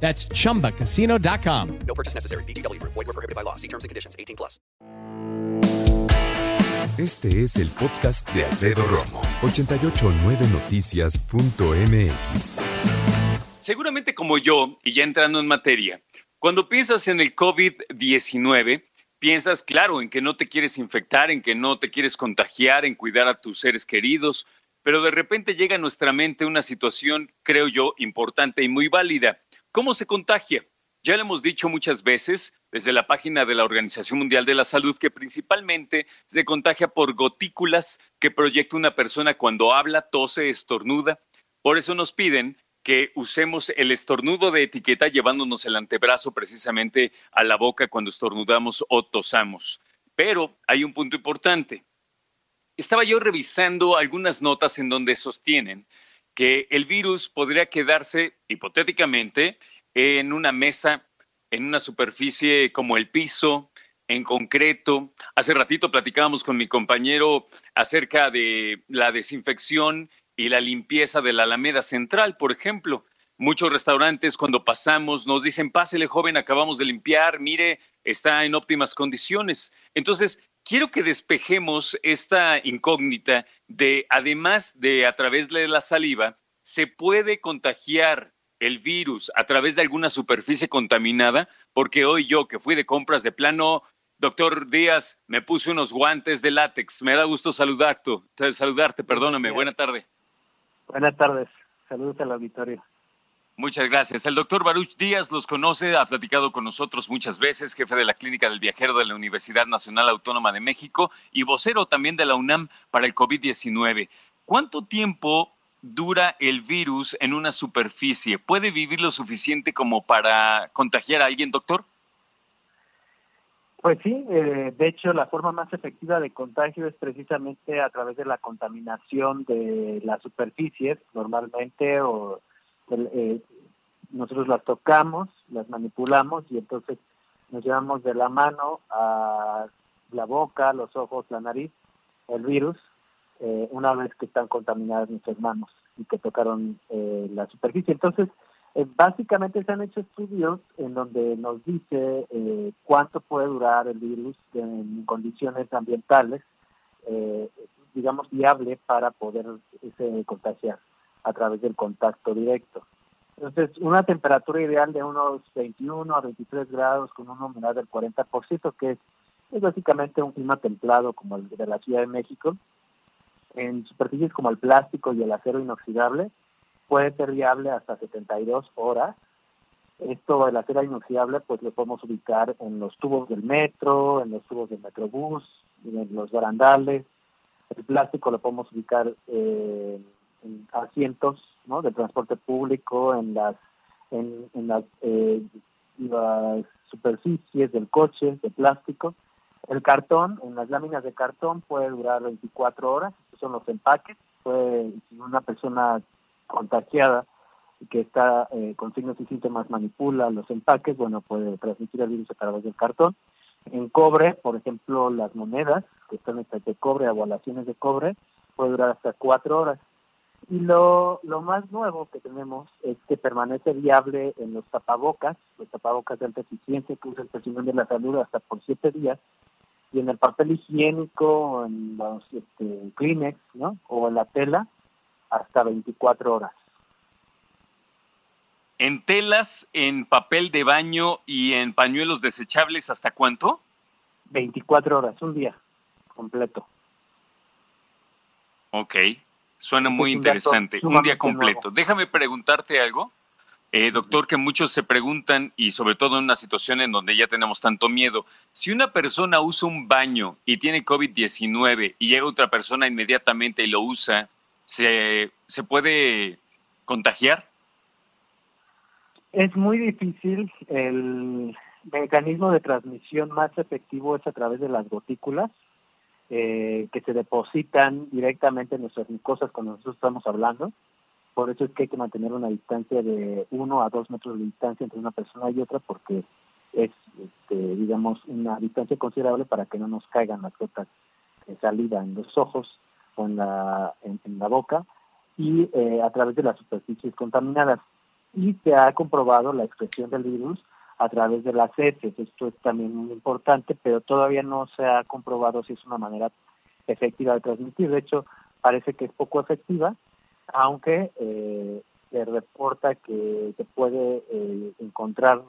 That's chumbacasino.com. No purchase necessary. BGW. Void were prohibited by law. See terms and conditions. 18 plus. Este es el podcast de Alfredo Romo. 889noticias.mx. Seguramente como yo, y ya entrando en materia, cuando piensas en el COVID-19, piensas, claro, en que no te quieres infectar, en que no te quieres contagiar, en cuidar a tus seres queridos, pero de repente llega a nuestra mente una situación, creo yo, importante y muy válida. ¿Cómo se contagia? Ya lo hemos dicho muchas veces desde la página de la Organización Mundial de la Salud que principalmente se contagia por gotículas que proyecta una persona cuando habla, tose, estornuda. Por eso nos piden que usemos el estornudo de etiqueta llevándonos el antebrazo precisamente a la boca cuando estornudamos o tosamos. Pero hay un punto importante. Estaba yo revisando algunas notas en donde sostienen que el virus podría quedarse hipotéticamente en una mesa, en una superficie como el piso, en concreto. Hace ratito platicábamos con mi compañero acerca de la desinfección y la limpieza de la Alameda Central, por ejemplo. Muchos restaurantes cuando pasamos nos dicen, pásele joven, acabamos de limpiar, mire, está en óptimas condiciones. Entonces, quiero que despejemos esta incógnita de, además de a través de la saliva, se puede contagiar el virus a través de alguna superficie contaminada, porque hoy yo que fui de compras de plano, doctor Díaz, me puse unos guantes de látex. Me da gusto saludarte, saludarte, perdóname. Buena tarde. Buenas tardes. Saludos al auditorio. Muchas gracias. El doctor Baruch Díaz los conoce, ha platicado con nosotros muchas veces, jefe de la Clínica del Viajero de la Universidad Nacional Autónoma de México y vocero también de la UNAM para el COVID-19. ¿Cuánto tiempo dura el virus en una superficie? ¿Puede vivir lo suficiente como para contagiar a alguien, doctor? Pues sí, eh, de hecho la forma más efectiva de contagio es precisamente a través de la contaminación de las superficies normalmente o eh, nosotros las tocamos, las manipulamos y entonces nos llevamos de la mano a la boca, los ojos, la nariz, el virus, eh, una vez que están contaminadas nuestras manos y que tocaron eh, la superficie. Entonces, eh, básicamente se han hecho estudios en donde nos dice eh, cuánto puede durar el virus en condiciones ambientales, digamos, viable para poder contagiar a través del contacto directo. Entonces, una temperatura ideal de unos 21 a 23 grados con una humedad del 40%, que es, es básicamente un clima templado como el de la Ciudad de México, en superficies como el plástico y el acero inoxidable puede ser viable hasta 72 horas. Esto, el acero inoxidable, pues lo podemos ubicar en los tubos del metro, en los tubos del metrobús, en los barandales. El plástico lo podemos ubicar eh, en asientos de transporte público, en las, en, las, eh, las superficies del coche de plástico. El cartón, en las láminas de cartón puede durar 24 horas, estos son los empaques. Si una persona contagiada que está eh, con signos y síntomas manipula los empaques, bueno, puede transmitir el virus a través del cartón. En cobre, por ejemplo, las monedas que están hechas de cobre, agualaciones de cobre, puede durar hasta cuatro horas. Y lo, lo más nuevo que tenemos es que permanece viable en los tapabocas, los tapabocas de alta eficiencia que usa el personal de la salud hasta por siete días, y en el papel higiénico, en los este, Kleenex, ¿no? O en la tela, hasta 24 horas. ¿En telas, en papel de baño y en pañuelos desechables hasta cuánto? 24 horas, un día completo. Ok, suena muy interesante. Un día completo. Déjame preguntarte algo. Eh, doctor, que muchos se preguntan, y sobre todo en una situación en donde ya tenemos tanto miedo, si una persona usa un baño y tiene COVID-19 y llega otra persona inmediatamente y lo usa, ¿se, ¿se puede contagiar? Es muy difícil el, mecanismo de transmisión más efectivo es a través de las gotículas eh, que se depositan directamente en nuestras mucosas cuando nosotros estamos hablando. Por eso es que hay que mantener una distancia de uno a dos metros de distancia entre una persona y otra porque es, este, digamos, una distancia considerable para que no nos caigan las gotas de saliva en los ojos o en la, en, la boca y eh, a través de las superficies contaminadas. Y se ha comprobado la expresión del virus a través de las heces. Esto es también muy importante, pero todavía no se ha comprobado si es una manera efectiva de transmitir. De hecho, parece que es poco efectiva, aunque eh, se reporta que se puede eh, encontrar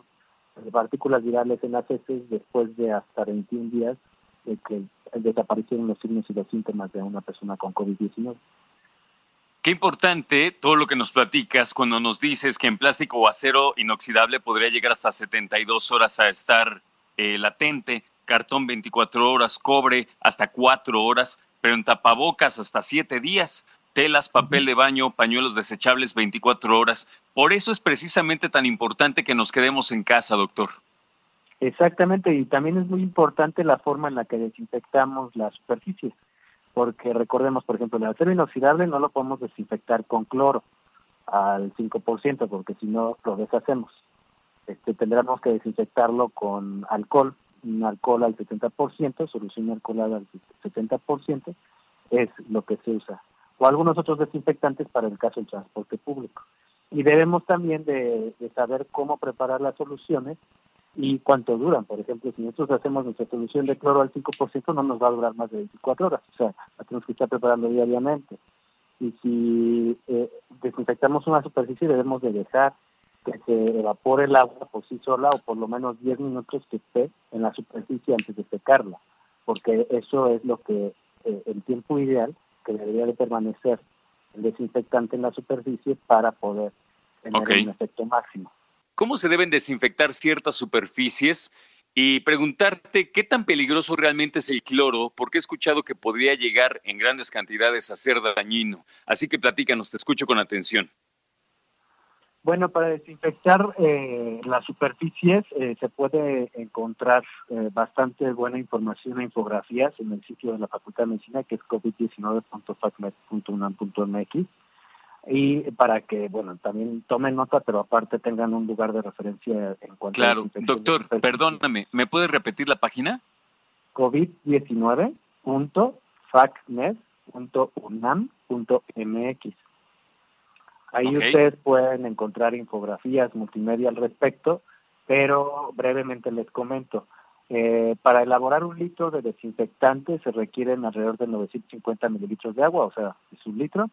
partículas virales en las heces después de hasta 21 días de que desaparecieron los signos y los síntomas de una persona con COVID-19. Qué importante todo lo que nos platicas cuando nos dices que en plástico o acero inoxidable podría llegar hasta 72 horas a estar eh, latente, cartón 24 horas, cobre hasta 4 horas, pero en tapabocas hasta 7 días, telas, papel de baño, pañuelos desechables 24 horas. Por eso es precisamente tan importante que nos quedemos en casa, doctor. Exactamente, y también es muy importante la forma en la que desinfectamos la superficie porque recordemos, por ejemplo, el acero inoxidable no lo podemos desinfectar con cloro al 5%, porque si no lo deshacemos. Este, tendremos que desinfectarlo con alcohol, un alcohol al 70%, solución alcoholada al 70%, es lo que se usa. O algunos otros desinfectantes para el caso del transporte público. Y debemos también de saber cómo preparar las soluciones y cuánto duran. Por ejemplo, si nosotros hacemos nuestra solución de cloro al 5%, no nos va a durar más de 24 horas. O sea, tenemos que estar preparando diariamente. Y si eh, desinfectamos una superficie, debemos de dejar que se evapore el agua por sí sola o por lo menos 10 minutos que esté en la superficie antes de secarla, porque eso es lo que eh, el tiempo ideal que debería de permanecer el desinfectante en la superficie para poder tener un efecto máximo. Cómo se deben desinfectar ciertas superficies y preguntarte qué tan peligroso realmente es el cloro, porque he escuchado que podría llegar en grandes cantidades a ser dañino. Así que platícanos, te escucho con atención. Bueno, para desinfectar eh, las superficies eh, se puede encontrar eh, bastante buena información e infografías en el sitio de la Facultad de Medicina, que es covid19.facmed.unam.mx y para que, bueno, también tomen nota, pero aparte tengan un lugar de referencia en cuanto claro. a... Claro, doctor, perdóname, ¿me puedes repetir la página? covid19.facmed.unam.mx. Ahí ustedes pueden encontrar infografías multimedia al respecto, pero brevemente les comento. Eh, para elaborar un litro de desinfectante se requieren alrededor de 950 mililitros de agua, o sea, es un litro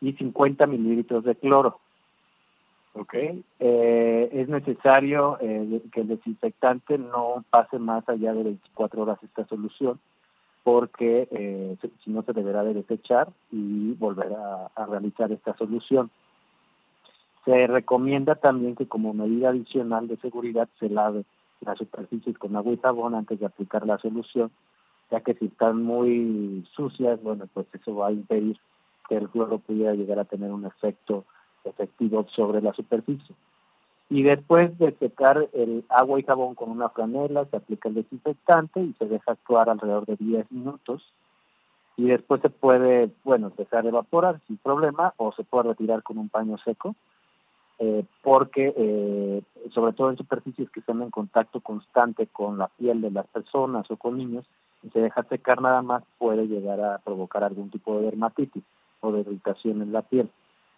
y 50 mililitros de cloro. ¿ok? Eh, es necesario eh, que el desinfectante no pase más allá de 24 horas esta solución, porque eh, si no se deberá de desechar y volver a, a, realizar esta solución. Se recomienda también que como medida adicional de seguridad se lave las superficies con agua y jabón antes de aplicar la solución, ya que si están muy sucias, bueno, pues eso va a impedir que el cloro pudiera llegar a tener un efecto efectivo sobre la superficie. Y después de secar el agua y jabón con una franela, se aplica el desinfectante y se deja actuar alrededor de 10 minutos. Y después se puede, bueno, dejar evaporar sin problema o se puede retirar con un paño seco, eh, porque eh, sobre todo en superficies que están en contacto constante con la piel de las personas o con niños, y se deja secar nada más puede llegar a provocar algún tipo de dermatitis o de irritación en la piel.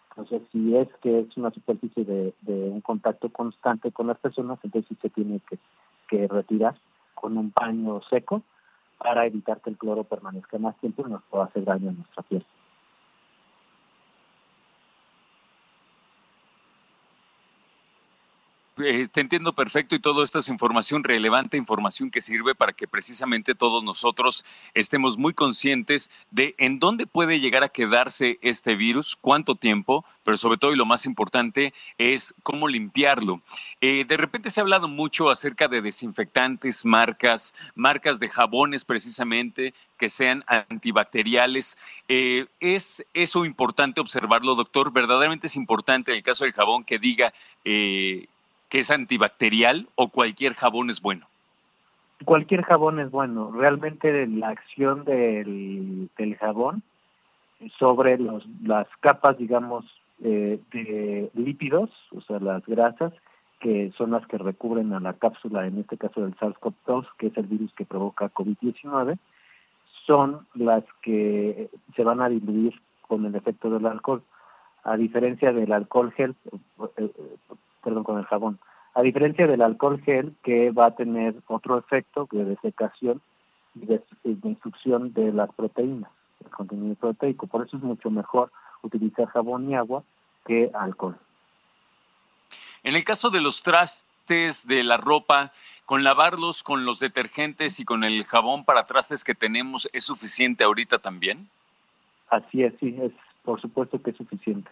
Entonces, si es que es una superficie de, un contacto constante con las personas, entonces sí se tiene que, que retirar con un paño seco para evitar que el cloro permanezca más tiempo y nos pueda hacer daño a nuestra piel. Eh, te entiendo perfecto y todo esto es información relevante, información que sirve para que precisamente todos nosotros estemos muy conscientes de en dónde puede llegar a quedarse este virus, cuánto tiempo, pero sobre todo y lo más importante es cómo limpiarlo. Eh, de repente se ha hablado mucho acerca de desinfectantes, marcas, marcas de jabones precisamente que sean antibacteriales. Eh, ¿Es eso importante observarlo, doctor? Verdaderamente es importante en el caso del jabón que diga que es antibacterial o cualquier jabón es bueno? Cualquier jabón es bueno. Realmente la acción del, del jabón sobre los, las capas, digamos, eh, de lípidos, o sea, las grasas, que son las que recubren a la cápsula, en este caso del SARS-CoV-2, que es el virus que provoca COVID-19, son las que se van a diluir con el efecto del alcohol, a diferencia del alcohol gel, eh, eh, perdón, con el jabón, a diferencia del alcohol gel que va a tener otro efecto de desecación y de, de instrucción de las proteínas, el contenido proteico. Por eso es mucho mejor utilizar jabón y agua que alcohol. En el caso de los trastes, de la ropa, con lavarlos con los detergentes y con el jabón para trastes que tenemos, ¿es suficiente ahorita también? Así es, sí, es por supuesto que es suficiente.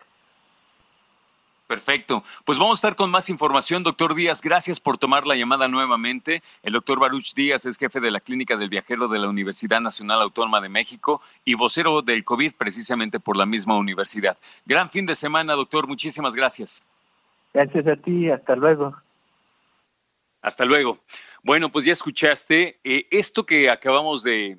Perfecto. Pues vamos a estar con más información. Doctor Díaz, gracias por tomar la llamada nuevamente. El doctor Baruch Díaz es jefe de la Clínica del Viajero de la Universidad Nacional Autónoma de México y vocero del COVID precisamente por la misma universidad. Gran fin de semana, doctor. Muchísimas gracias. Gracias a ti. Hasta luego. Hasta luego. Bueno, pues ya escuchaste eh, esto que acabamos de,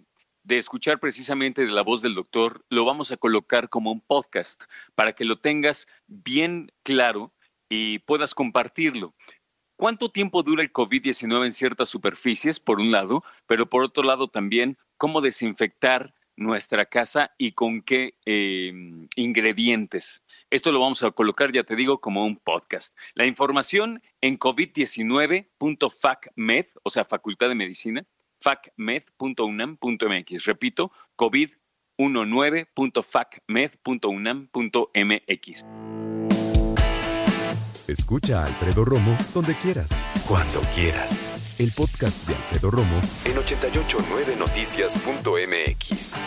de escuchar precisamente de la voz del doctor, lo vamos a colocar como un podcast para que lo tengas bien claro y puedas compartirlo. ¿Cuánto tiempo dura el COVID-19 en ciertas superficies, por un lado, pero por otro lado también cómo desinfectar nuestra casa y con qué eh, ingredientes? Esto lo vamos a colocar, ya te digo, como un podcast. La información en covid19.facmed, o sea, Facultad de Medicina, facmed.unam.mx. Repito, covid19.facmed.unam.mx. Escucha a Alfredo Romo donde quieras, cuando quieras. El podcast de Alfredo Romo en 889noticias.mx.